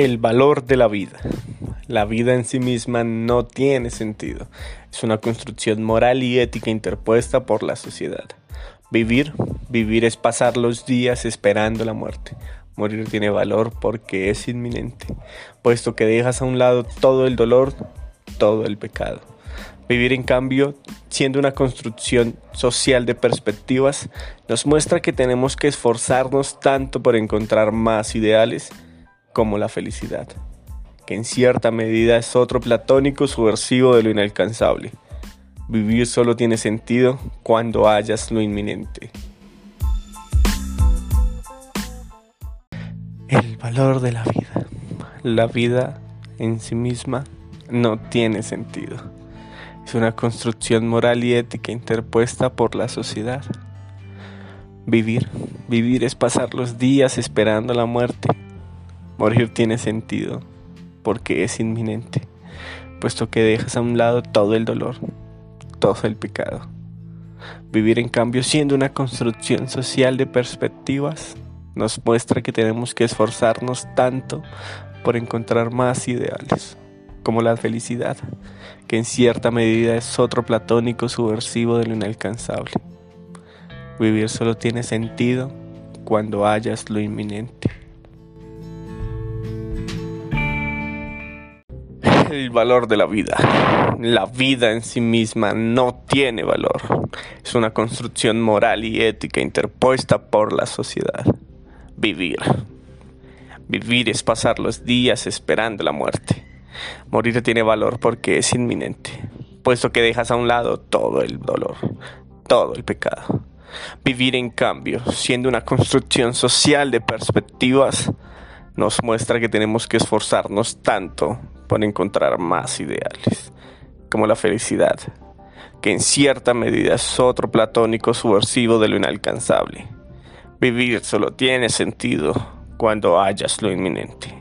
El valor de la vida. La vida en sí misma no tiene sentido. Es una construcción moral y ética interpuesta por la sociedad. Vivir, vivir es pasar los días esperando la muerte. Morir tiene valor porque es inminente, puesto que dejas a un lado todo el dolor, todo el pecado. Vivir, en cambio, siendo una construcción social de perspectivas, nos muestra que tenemos que esforzarnos tanto por encontrar más ideales como la felicidad, que en cierta medida es otro platónico subversivo de lo inalcanzable. Vivir solo tiene sentido cuando hayas lo inminente. El valor de la vida. La vida en sí misma no tiene sentido. Es una construcción moral y ética interpuesta por la sociedad. Vivir, vivir es pasar los días esperando la muerte Morir tiene sentido porque es inminente, puesto que dejas a un lado todo el dolor, todo el pecado. Vivir en cambio siendo una construcción social de perspectivas nos muestra que tenemos que esforzarnos tanto por encontrar más ideales, como la felicidad, que en cierta medida es otro platónico subversivo de lo inalcanzable. Vivir solo tiene sentido cuando hayas lo inminente. El valor de la vida. La vida en sí misma no tiene valor. Es una construcción moral y ética interpuesta por la sociedad. Vivir. Vivir es pasar los días esperando la muerte. Morir tiene valor porque es inminente, puesto que dejas a un lado todo el dolor, todo el pecado. Vivir, en cambio, siendo una construcción social de perspectivas, nos muestra que tenemos que esforzarnos tanto por encontrar más ideales, como la felicidad, que en cierta medida es otro platónico subversivo de lo inalcanzable. Vivir solo tiene sentido cuando hayas lo inminente.